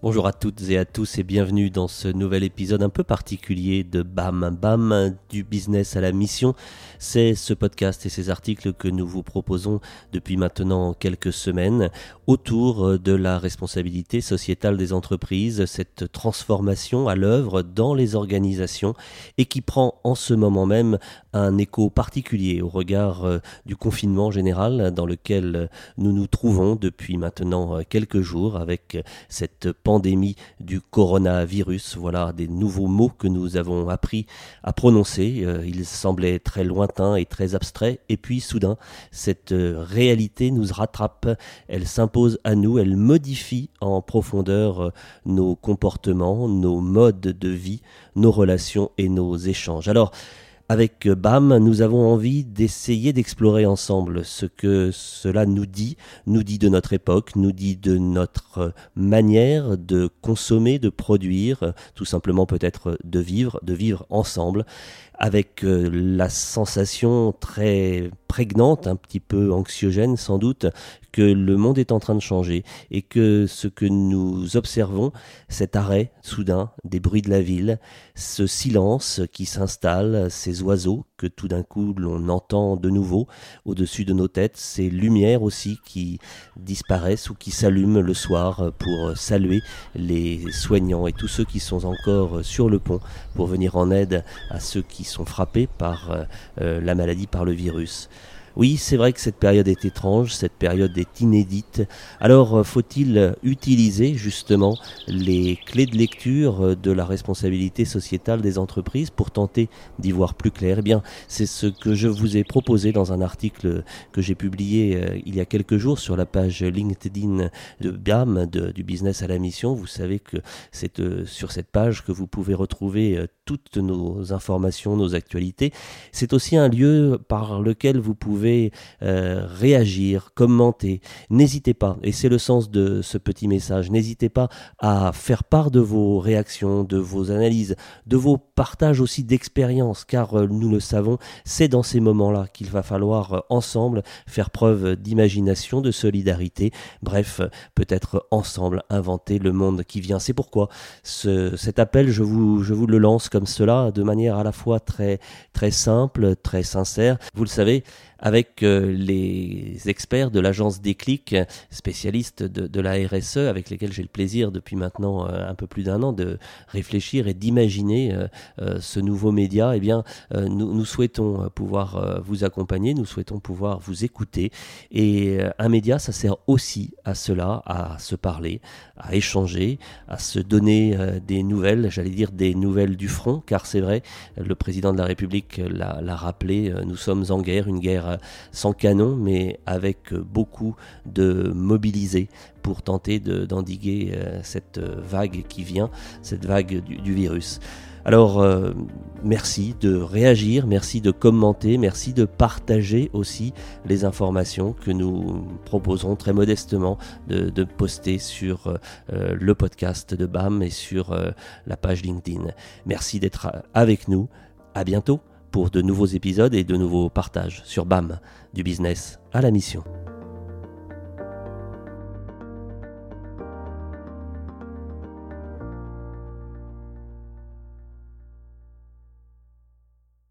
Bonjour à toutes et à tous et bienvenue dans ce nouvel épisode un peu particulier de BAM. BAM du business à la mission. C'est ce podcast et ces articles que nous vous proposons depuis maintenant quelques semaines autour de la responsabilité sociétale des entreprises, cette transformation à l'œuvre dans les organisations et qui prend en ce moment même un écho particulier au regard euh, du confinement général dans lequel nous nous trouvons depuis maintenant quelques jours avec cette pandémie du coronavirus. Voilà des nouveaux mots que nous avons appris à prononcer. Euh, ils semblaient très lointains et très abstraits. Et puis soudain, cette euh, réalité nous rattrape. Elle s'impose à nous. Elle modifie en profondeur euh, nos comportements, nos modes de vie, nos relations et nos échanges. Alors, avec BAM, nous avons envie d'essayer d'explorer ensemble ce que cela nous dit, nous dit de notre époque, nous dit de notre manière de consommer, de produire, tout simplement peut-être de vivre, de vivre ensemble, avec euh, la sensation très un petit peu anxiogène sans doute, que le monde est en train de changer et que ce que nous observons, cet arrêt soudain des bruits de la ville, ce silence qui s'installe, ces oiseaux que tout d'un coup l'on entend de nouveau au-dessus de nos têtes, ces lumières aussi qui disparaissent ou qui s'allument le soir pour saluer les soignants et tous ceux qui sont encore sur le pont pour venir en aide à ceux qui sont frappés par euh, euh, la maladie, par le virus. Oui, c'est vrai que cette période est étrange, cette période est inédite. Alors euh, faut-il utiliser justement les clés de lecture euh, de la responsabilité sociétale des entreprises pour tenter d'y voir plus clair? Eh bien, c'est ce que je vous ai proposé dans un article que j'ai publié euh, il y a quelques jours sur la page LinkedIn de BAM, du business à la mission. Vous savez que c'est sur cette page que vous pouvez retrouver toutes nos informations, nos actualités. C'est aussi un lieu par lequel vous pouvez euh, réagir, commenter. N'hésitez pas, et c'est le sens de ce petit message, n'hésitez pas à faire part de vos réactions, de vos analyses, de vos partages aussi d'expériences, car euh, nous le savons, c'est dans ces moments-là qu'il va falloir euh, ensemble faire preuve d'imagination, de solidarité, bref, peut-être ensemble inventer le monde qui vient. C'est pourquoi ce, cet appel, je vous, je vous le lance comme cela, de manière à la fois très, très simple, très sincère. Vous le savez, avec euh, les experts de l'agence Déclic, spécialistes de, la RSE, avec lesquels j'ai le plaisir depuis maintenant euh, un peu plus d'un an de réfléchir et d'imaginer euh, ce nouveau média, eh bien, nous, nous, souhaitons pouvoir vous accompagner, nous souhaitons pouvoir vous écouter. Et un média, ça sert aussi à cela, à se parler, à échanger, à se donner des nouvelles, j'allais dire des nouvelles du front, car c'est vrai, le président de la République l'a rappelé, nous sommes en guerre, une guerre sans canon, mais avec beaucoup de mobilisés pour tenter d'endiguer euh, cette vague qui vient, cette vague du, virus. Alors, euh, merci de réagir, merci de commenter, merci de partager aussi les informations que nous proposerons très modestement de, poster sur euh, le podcast de BAM et sur la page LinkedIn. Merci d'être avec nous. À bientôt pour de nouveaux épisodes et de nouveaux partages sur BAM, du business à la mission.